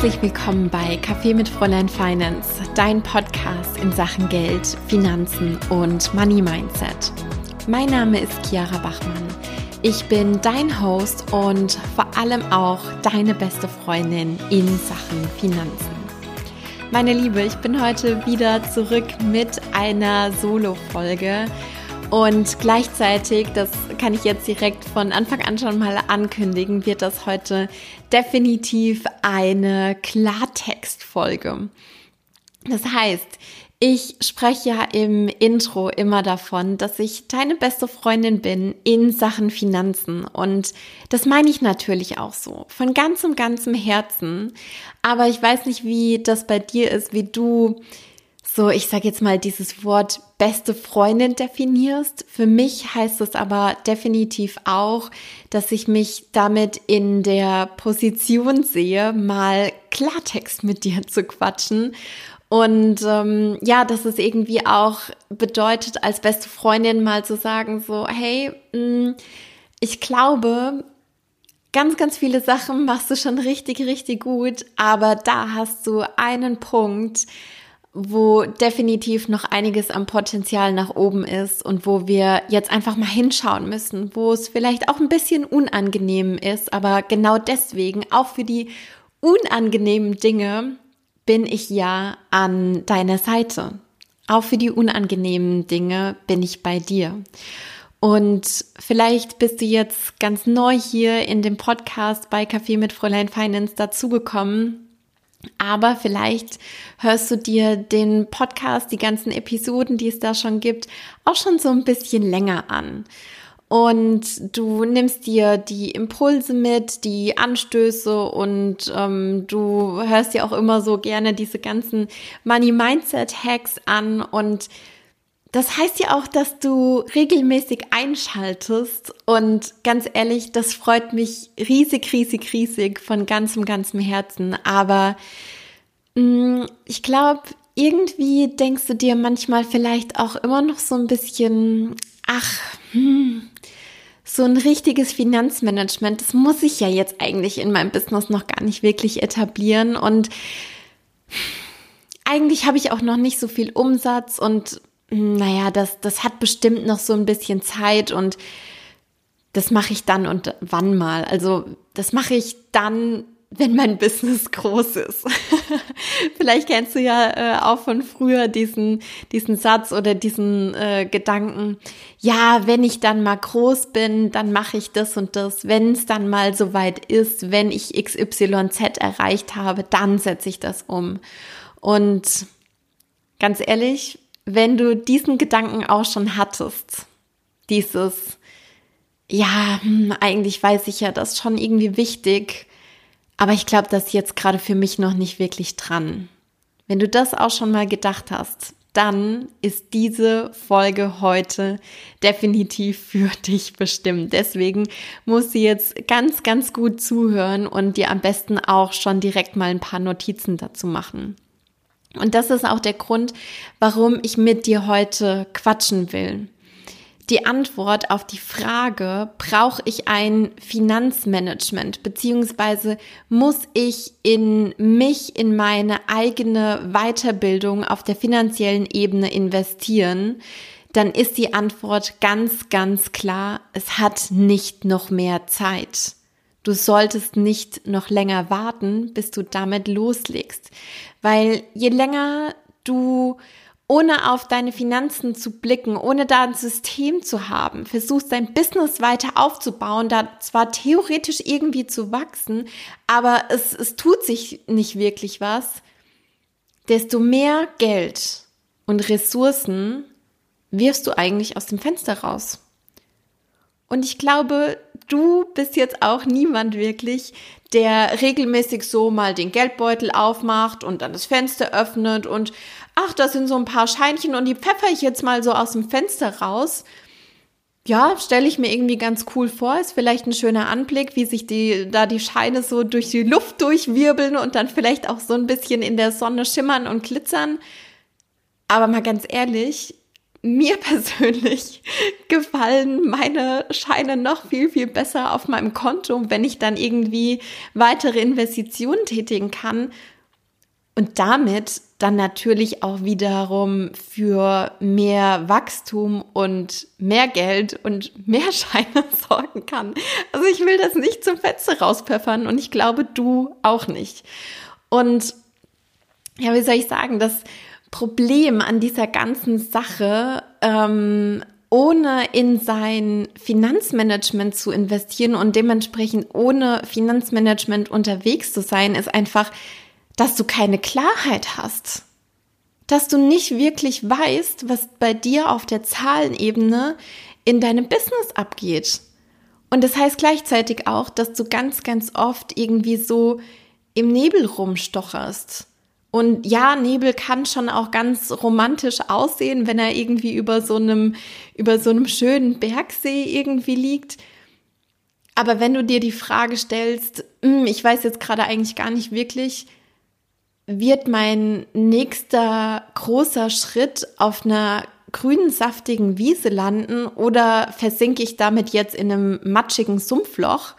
Herzlich willkommen bei Kaffee mit Fräulein Finance, dein Podcast in Sachen Geld, Finanzen und Money Mindset. Mein Name ist Chiara Bachmann. Ich bin dein Host und vor allem auch deine beste Freundin in Sachen Finanzen. Meine Liebe, ich bin heute wieder zurück mit einer Solo-Folge und gleichzeitig, das kann ich jetzt direkt von Anfang an schon mal ankündigen, wird das heute definitiv eine Klartextfolge. Das heißt, ich spreche ja im Intro immer davon, dass ich deine beste Freundin bin in Sachen Finanzen. Und das meine ich natürlich auch so. Von ganzem, ganzem Herzen. Aber ich weiß nicht, wie das bei dir ist, wie du so, ich sage jetzt mal, dieses Wort beste Freundin definierst. Für mich heißt es aber definitiv auch, dass ich mich damit in der Position sehe, mal Klartext mit dir zu quatschen. Und ähm, ja, dass es irgendwie auch bedeutet, als beste Freundin mal zu sagen, so, hey, mh, mm, ich glaube, ganz, ganz viele Sachen machst du schon richtig, richtig gut, aber da hast du einen Punkt, wo definitiv noch einiges am Potenzial nach oben ist und wo wir jetzt einfach mal hinschauen müssen, wo es vielleicht auch ein bisschen unangenehm ist, aber genau deswegen, auch für die unangenehmen Dinge, bin ich ja an deiner Seite. Auch für die unangenehmen Dinge bin ich bei dir. Und vielleicht bist du jetzt ganz neu hier in dem Podcast bei Café mit Fräulein Finance dazugekommen aber vielleicht hörst du dir den Podcast, die ganzen Episoden, die es da schon gibt, auch schon so ein bisschen länger an. Und du nimmst dir die Impulse mit, die Anstöße und ähm, du hörst dir auch immer so gerne diese ganzen Money Mindset Hacks an und das heißt ja auch, dass du regelmäßig einschaltest und ganz ehrlich, das freut mich riesig, riesig, riesig von ganzem, ganzem Herzen. Aber mh, mm, ich glaube, irgendwie denkst du dir manchmal vielleicht auch immer noch so ein bisschen, ach, hm, so ein richtiges Finanzmanagement, das muss ich ja jetzt eigentlich in meinem Business noch gar nicht wirklich etablieren und eigentlich habe ich auch noch nicht so viel Umsatz und naja, das, das hat bestimmt noch so ein bisschen Zeit und das mache ich dann und wann mal. Also das mache ich dann, wenn mein Business groß ist. Vielleicht kennst du ja äh, auch von früher diesen, diesen Satz oder diesen äh, Gedanken, ja, wenn ich dann mal groß bin, dann mache ich das und das. Wenn es dann mal soweit ist, wenn ich XYZ erreicht habe, dann setze ich das um. Und ganz ehrlich, wenn du diesen Gedanken auch schon hattest, dieses, ja, hm, eigentlich weiß ich ja, das ist schon irgendwie wichtig, aber ich glaube, das ist jetzt gerade für mich noch nicht wirklich dran. Wenn du das auch schon mal gedacht hast, dann ist diese Folge heute definitiv für dich bestimmt. Deswegen musst du jetzt ganz, ganz gut zuhören und dir am besten auch schon direkt mal ein paar Notizen dazu machen. Und das ist auch der Grund, warum ich mit dir heute quatschen will. Die Antwort auf die Frage, brauche ich ein Finanzmanagement, beziehungsweise muss ich in mich, in meine eigene Weiterbildung auf der finanziellen Ebene investieren, dann ist die Antwort ganz, ganz klar, es hat nicht noch mehr Zeit. Du solltest nicht noch länger warten, bis du damit loslegst. Weil je länger du ohne auf deine Finanzen zu blicken, ohne da ein System zu haben, versuchst dein Business weiter aufzubauen, da zwar theoretisch irgendwie zu wachsen, aber es, es tut sich nicht wirklich was, desto mehr Geld und Ressourcen wirfst du eigentlich aus dem Fenster raus. Und ich glaube, du bist jetzt auch niemand wirklich, der regelmäßig so mal den Geldbeutel aufmacht und dann das Fenster öffnet und ach, da sind so ein paar Scheinchen und die pfeffer ich jetzt mal so aus dem Fenster raus. Ja, stelle ich mir irgendwie ganz cool vor. Ist vielleicht ein schöner Anblick, wie sich die, da die Scheine so durch die Luft durchwirbeln und dann vielleicht auch so ein bisschen in der Sonne schimmern und glitzern. Aber mal ganz ehrlich, mir persönlich gefallen meine Scheine noch viel, viel besser auf meinem Konto, wenn ich dann irgendwie weitere Investitionen tätigen kann und damit dann natürlich auch wiederum für mehr Wachstum und mehr Geld und mehr Scheine sorgen kann. Also ich will das nicht zum Fenster rauspfeffern und ich glaube, du auch nicht. Und ja, wie soll ich sagen, das Problem an dieser ganzen Sache, ähm, ohne in sein Finanzmanagement zu investieren und dementsprechend ohne Finanzmanagement unterwegs zu sein, ist einfach, dass du keine Klarheit hast. Dass du nicht wirklich weißt, was bei dir auf der Zahlenebene in deinem Business abgeht. Und das heißt gleichzeitig auch, dass du ganz, ganz oft irgendwie so im Nebel rumstocherst und ja, Nebel kann schon auch ganz romantisch aussehen, wenn er irgendwie über so einem, über so einem schönen Bergsee irgendwie liegt. Aber wenn du dir die Frage stellst, hm, ich weiß jetzt gerade eigentlich gar nicht wirklich, wird mein nächster großer Schritt auf einer grünen, saftigen Wiese landen oder versinke ich damit jetzt in einem matschigen Sumpfloch?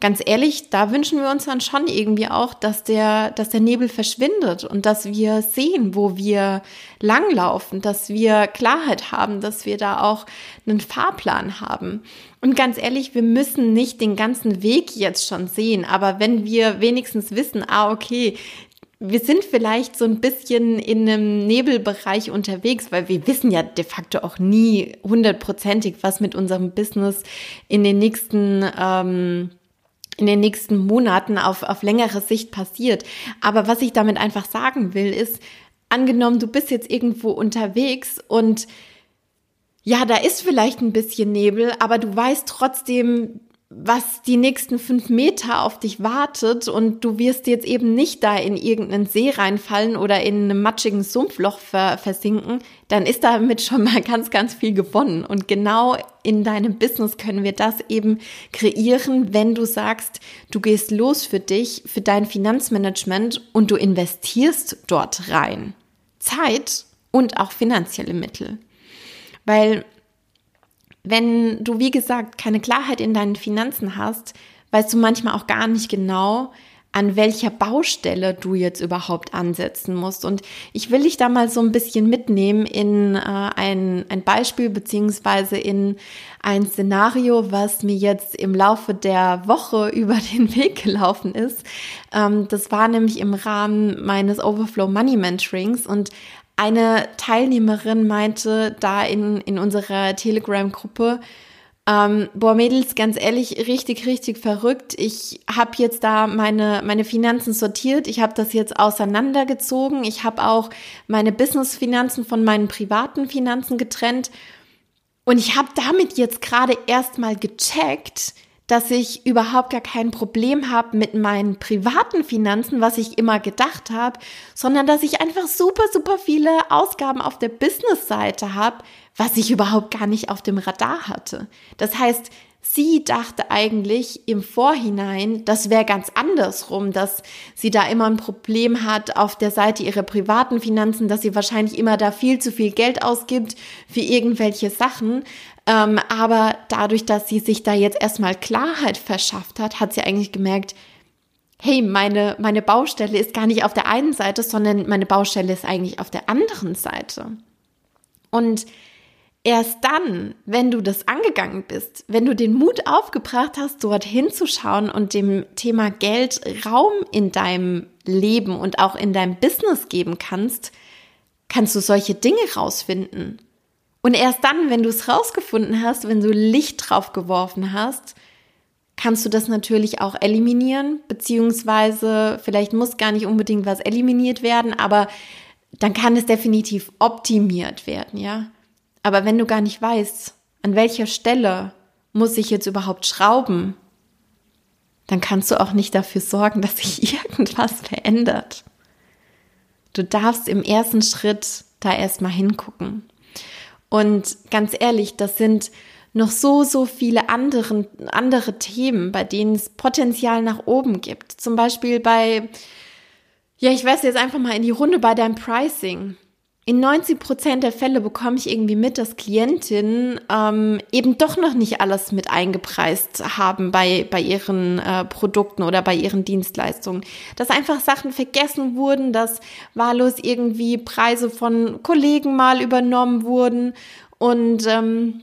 Ganz ehrlich, da wünschen wir uns dann schon irgendwie auch, dass der, dass der Nebel verschwindet und dass wir sehen, wo wir langlaufen, dass wir Klarheit haben, dass wir da auch einen Fahrplan haben. Und ganz ehrlich, wir müssen nicht den ganzen Weg jetzt schon sehen, aber wenn wir wenigstens wissen, ah, okay, wir sind vielleicht so ein bisschen in einem Nebelbereich unterwegs, weil wir wissen ja de facto auch nie hundertprozentig, was mit unserem Business in den nächsten ähm, in den nächsten Monaten auf, auf längere Sicht passiert. Aber was ich damit einfach sagen will, ist, angenommen, du bist jetzt irgendwo unterwegs und ja, da ist vielleicht ein bisschen Nebel, aber du weißt trotzdem, was die nächsten fünf Meter auf dich wartet und du wirst jetzt eben nicht da in irgendeinen See reinfallen oder in einem matschigen Sumpfloch versinken, dann ist damit schon mal ganz, ganz viel gewonnen. Und genau in deinem Business können wir das eben kreieren, wenn du sagst, du gehst los für dich, für dein Finanzmanagement und du investierst dort rein. Zeit und auch finanzielle Mittel. Weil wenn du, wie gesagt, keine Klarheit in deinen Finanzen hast, weißt du manchmal auch gar nicht genau, an welcher Baustelle du jetzt überhaupt ansetzen musst. Und ich will dich da mal so ein bisschen mitnehmen in äh, ein, ein Beispiel beziehungsweise in ein Szenario, was mir jetzt im Laufe der Woche über den Weg gelaufen ist. Ähm, das war nämlich im Rahmen meines Overflow Money Mentorings und eine Teilnehmerin meinte da in, in unserer Telegram-Gruppe, ähm, boah, Mädels, ganz ehrlich, richtig, richtig verrückt. Ich habe jetzt da meine, meine Finanzen sortiert. Ich habe das jetzt auseinandergezogen. Ich habe auch meine Business-Finanzen von meinen privaten Finanzen getrennt. Und ich habe damit jetzt gerade erstmal gecheckt, dass ich überhaupt gar kein Problem habe mit meinen privaten Finanzen, was ich immer gedacht habe, sondern dass ich einfach super, super viele Ausgaben auf der Business-Seite habe, was ich überhaupt gar nicht auf dem Radar hatte. Das heißt, sie dachte eigentlich im Vorhinein, das wäre ganz andersrum, dass sie da immer ein Problem hat auf der Seite ihrer privaten Finanzen, dass sie wahrscheinlich immer da viel zu viel Geld ausgibt für irgendwelche Sachen. Ähm, aber dadurch, dass sie sich da jetzt erstmal Klarheit verschafft hat, hat sie eigentlich gemerkt, hey, meine, meine Baustelle ist gar nicht auf der einen Seite, sondern meine Baustelle ist eigentlich auf der anderen Seite. Und erst dann, wenn du das angegangen bist, wenn du den Mut aufgebracht hast, dort hinzuschauen und dem Thema Geld Raum in deinem Leben und auch in deinem Business geben kannst, kannst du solche Dinge rausfinden. Und erst dann, wenn du es rausgefunden hast, wenn du Licht drauf geworfen hast, kannst du das natürlich auch eliminieren, beziehungsweise vielleicht muss gar nicht unbedingt was eliminiert werden, aber dann kann es definitiv optimiert werden, ja. Aber wenn du gar nicht weißt, an welcher Stelle muss ich jetzt überhaupt schrauben, dann kannst du auch nicht dafür sorgen, dass sich irgendwas verändert. Du darfst im ersten Schritt da erstmal hingucken. Und ganz ehrlich, das sind noch so, so viele anderen, andere Themen, bei denen es Potenzial nach oben gibt. Zum Beispiel bei, ja, ich weiß jetzt einfach mal in die Runde bei deinem Pricing. In 90 Prozent der Fälle bekomme ich irgendwie mit, dass Klientinnen ähm, eben doch noch nicht alles mit eingepreist haben bei, bei ihren äh, Produkten oder bei ihren Dienstleistungen. Dass einfach Sachen vergessen wurden, dass wahllos irgendwie Preise von Kollegen mal übernommen wurden und ähm,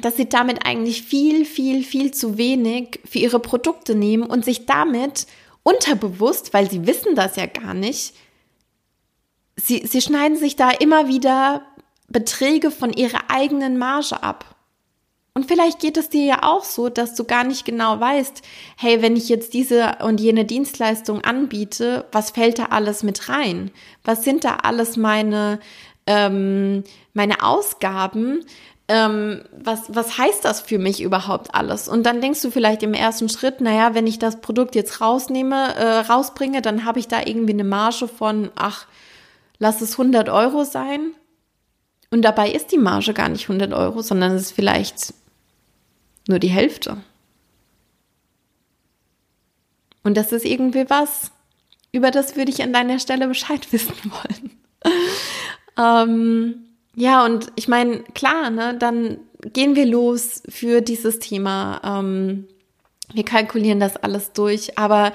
dass sie damit eigentlich viel, viel, viel zu wenig für ihre Produkte nehmen und sich damit unterbewusst, weil sie wissen das ja gar nicht, sie, sie schneiden sich da immer wieder Beträge von ihrer eigenen Marge ab. Und vielleicht geht es dir ja auch so, dass du gar nicht genau weißt, hey, wenn ich jetzt diese und jene Dienstleistung anbiete, was fällt da alles mit rein? Was sind da alles meine, ähm, meine Ausgaben? Ähm, was, was heißt das für mich überhaupt alles? Und dann denkst du vielleicht im ersten Schritt, naja, wenn ich das Produkt jetzt rausnehme, äh, rausbringe, dann habe ich da irgendwie eine Marge von, ach, lass es 100 Euro sein. Und dabei ist die Marge gar nicht 100 Euro, sondern es ist vielleicht nur die Hälfte. Und das ist irgendwie was, über das würde ich an deiner Stelle Bescheid wissen wollen. ähm, ja, und ich meine, klar, ne, dann gehen wir los für dieses Thema. Ähm, wir kalkulieren das alles durch, aber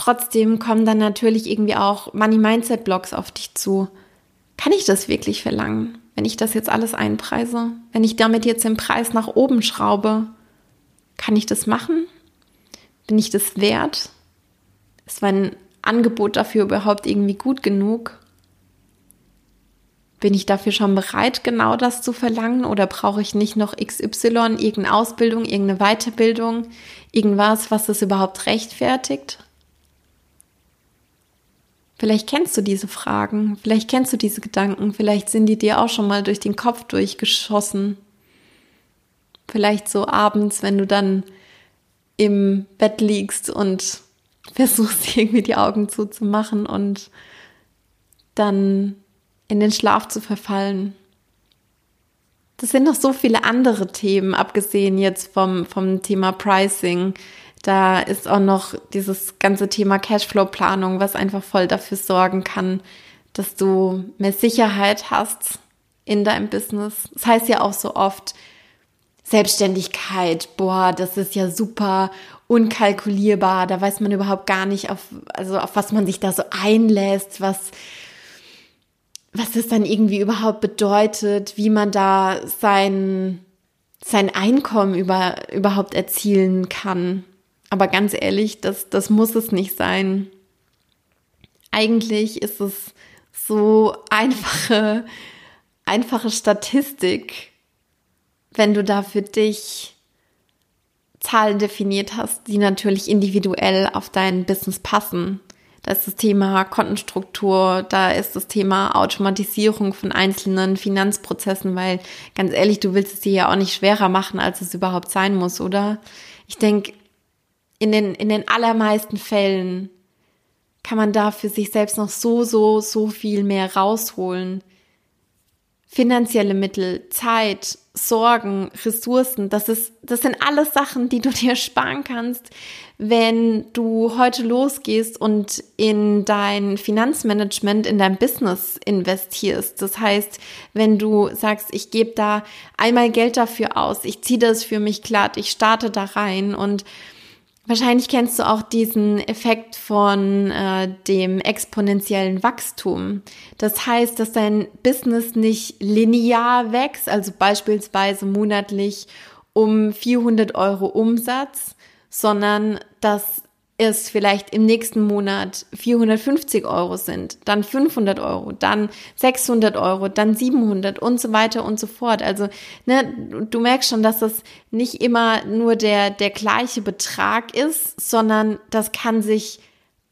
Trotzdem kommen dann natürlich irgendwie auch Money Mindset Blogs auf dich zu. Kann ich das wirklich verlangen, wenn ich das jetzt alles einpreise? Wenn ich damit jetzt den Preis nach oben schraube? Kann ich das machen? Bin ich das wert? Ist mein Angebot dafür überhaupt irgendwie gut genug? Bin ich dafür schon bereit, genau das zu verlangen? Oder brauche ich nicht noch XY, irgendeine Ausbildung, irgendeine Weiterbildung, irgendwas, was das überhaupt rechtfertigt? Vielleicht kennst du diese Fragen, vielleicht kennst du diese Gedanken, vielleicht sind die dir auch schon mal durch den Kopf durchgeschossen. Vielleicht so abends, wenn du dann im Bett liegst und versuchst irgendwie die Augen zuzumachen und dann in den Schlaf zu verfallen. Das sind noch so viele andere Themen, abgesehen jetzt vom, vom Thema Pricing, da ist auch noch dieses ganze Thema Cashflow-Planung, was einfach voll dafür sorgen kann, dass du mehr Sicherheit hast in deinem Business. Das heißt ja auch so oft, Selbstständigkeit, boah, das ist ja super unkalkulierbar, da weiß man überhaupt gar nicht, auf, also auf was man sich da so einlässt, was, was es dann irgendwie überhaupt bedeutet, wie man da sein, sein Einkommen über, überhaupt erzielen kann. Aber ganz ehrlich, das, das muss es nicht sein. Eigentlich ist es so einfache, einfache Statistik, wenn du da für dich Zahlen definiert hast, die natürlich individuell auf dein Business passen. Da ist das Thema Kontenstruktur, da ist das Thema Automatisierung von einzelnen Finanzprozessen, weil ganz ehrlich, du willst es dir ja auch nicht schwerer machen, als es überhaupt sein muss, oder? Ich denke, in den, in den allermeisten Fällen kann man da für sich selbst noch so, so, so viel mehr rausholen. Finanzielle Mittel, Zeit, Sorgen, Ressourcen, das ist, das sind alles Sachen, die du dir sparen kannst, wenn du heute losgehst und in dein Finanzmanagement, in dein Business investierst. Das heißt, wenn du sagst, ich gebe da einmal Geld dafür aus, ich ziehe das für mich glatt, ich starte da rein und Wahrscheinlich kennst du auch diesen Effekt von äh, dem exponentiellen Wachstum. Das heißt, dass dein Business nicht linear wächst, also beispielsweise monatlich um 400 Euro Umsatz, sondern dass es vielleicht im nächsten Monat 450 Euro sind, dann 500 Euro, dann 600 Euro, dann 700 und so weiter und so fort. Also ne, du merkst schon, dass das nicht immer nur der, der gleiche Betrag ist, sondern das kann sich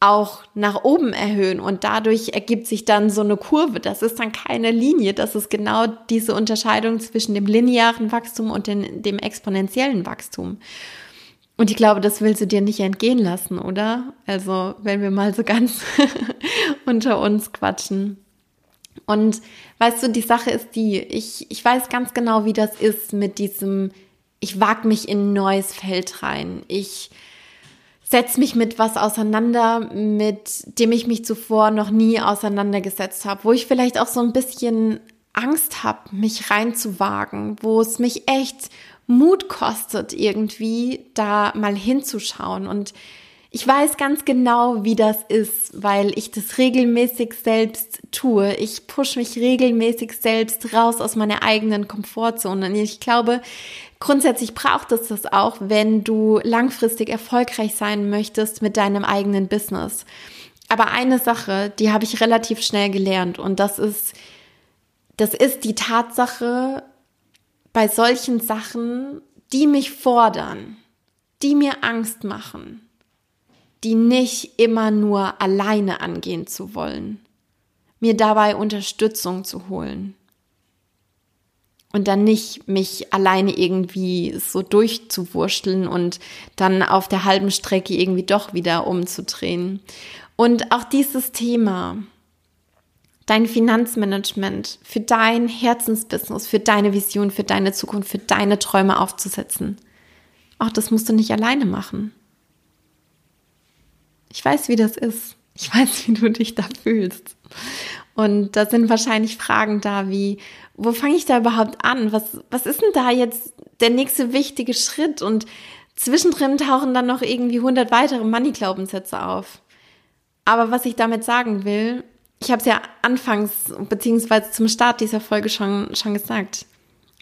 auch nach oben erhöhen und dadurch ergibt sich dann so eine Kurve. Das ist dann keine Linie. Das ist genau diese Unterscheidung zwischen dem linearen Wachstum und den, dem exponentiellen Wachstum. Und ich glaube, das willst du dir nicht entgehen lassen, oder? Also, wenn wir mal so ganz unter uns quatschen. Und weißt du, die Sache ist die, ich, ich weiß ganz genau, wie das ist mit diesem, ich wag mich in ein neues Feld rein. Ich setze mich mit was auseinander, mit dem ich mich zuvor noch nie auseinandergesetzt habe, wo ich vielleicht auch so ein bisschen Angst habe, mich reinzuwagen, wo es mich echt Mut kostet, irgendwie da mal hinzuschauen. Und ich weiß ganz genau, wie das ist, weil ich das regelmäßig selbst tue. Ich push mich regelmäßig selbst raus aus meiner eigenen Komfortzone. Und ich glaube, grundsätzlich braucht es das auch, wenn du langfristig erfolgreich sein möchtest mit deinem eigenen Business. Aber eine Sache, die habe ich relativ schnell gelernt und das ist, das ist die Tatsache, bei solchen Sachen, die mich fordern, die mir Angst machen, die nicht immer nur alleine angehen zu wollen, mir dabei Unterstützung zu holen und dann nicht mich alleine irgendwie so durchzuwurschteln und dann auf der halben Strecke irgendwie doch wieder umzudrehen. Und auch dieses Thema, dein Finanzmanagement für dein Herzensbusiness, für deine Vision, für deine Zukunft, für deine Träume aufzusetzen. Auch das musst du nicht alleine machen. Ich weiß, wie das ist. Ich weiß, wie du dich da fühlst. Und da sind wahrscheinlich Fragen da wie, wo fange ich da überhaupt an? Was, was ist denn da jetzt der nächste wichtige Schritt? Und zwischendrin tauchen dann noch irgendwie 100 weitere Money-Glaubenssätze auf. Aber was ich damit sagen will, ich habe es ja anfangs beziehungsweise zum Start dieser Folge schon, schon gesagt.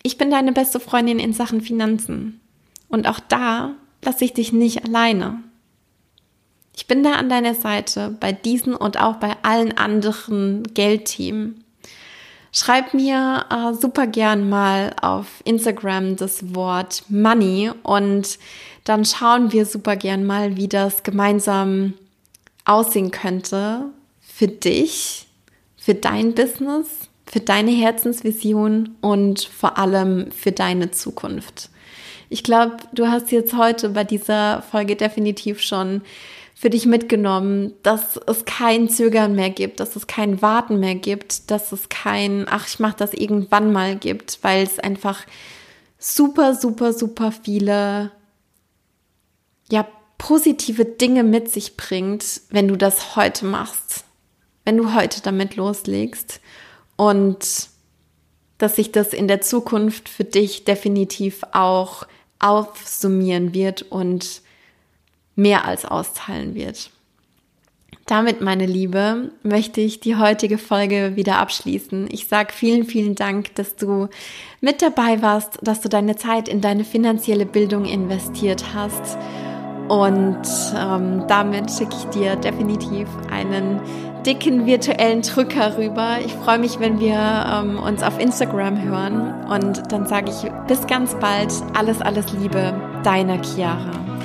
Ich bin deine beste Freundin in Sachen Finanzen. Und auch da lasse ich dich nicht alleine. Ich bin da an deiner Seite bei diesen und auch bei allen anderen Geldthemen. Schreib mir äh, super gern mal auf Instagram das Wort Money und dann schauen wir super gern mal, wie das gemeinsam aussehen könnte für dich, für dein Business, für deine Herzensvision und vor allem für deine Zukunft. Ich glaube, du hast jetzt heute bei dieser Folge definitiv schon für dich mitgenommen, dass es kein Zögern mehr gibt, dass es kein Warten mehr gibt, dass es kein, ach, ich mache das irgendwann mal gibt, weil es einfach super, super, super viele, ja, positive Dinge mit sich bringt, wenn du das heute machst wenn du heute damit loslegst und dass sich das in der Zukunft für dich definitiv auch aufsummieren wird und mehr als austeilen wird. Damit, meine Liebe, möchte ich die heutige Folge wieder abschließen. Ich sage vielen, vielen Dank, dass du mit dabei warst, dass du deine Zeit in deine finanzielle Bildung investiert hast. Und ähm, damit schicke ich dir definitiv einen dicken virtuellen Drücker rüber. Ich freue mich, wenn wir ähm, uns auf Instagram hören. Und dann sage ich bis ganz bald. Alles, alles Liebe, deine Chiara.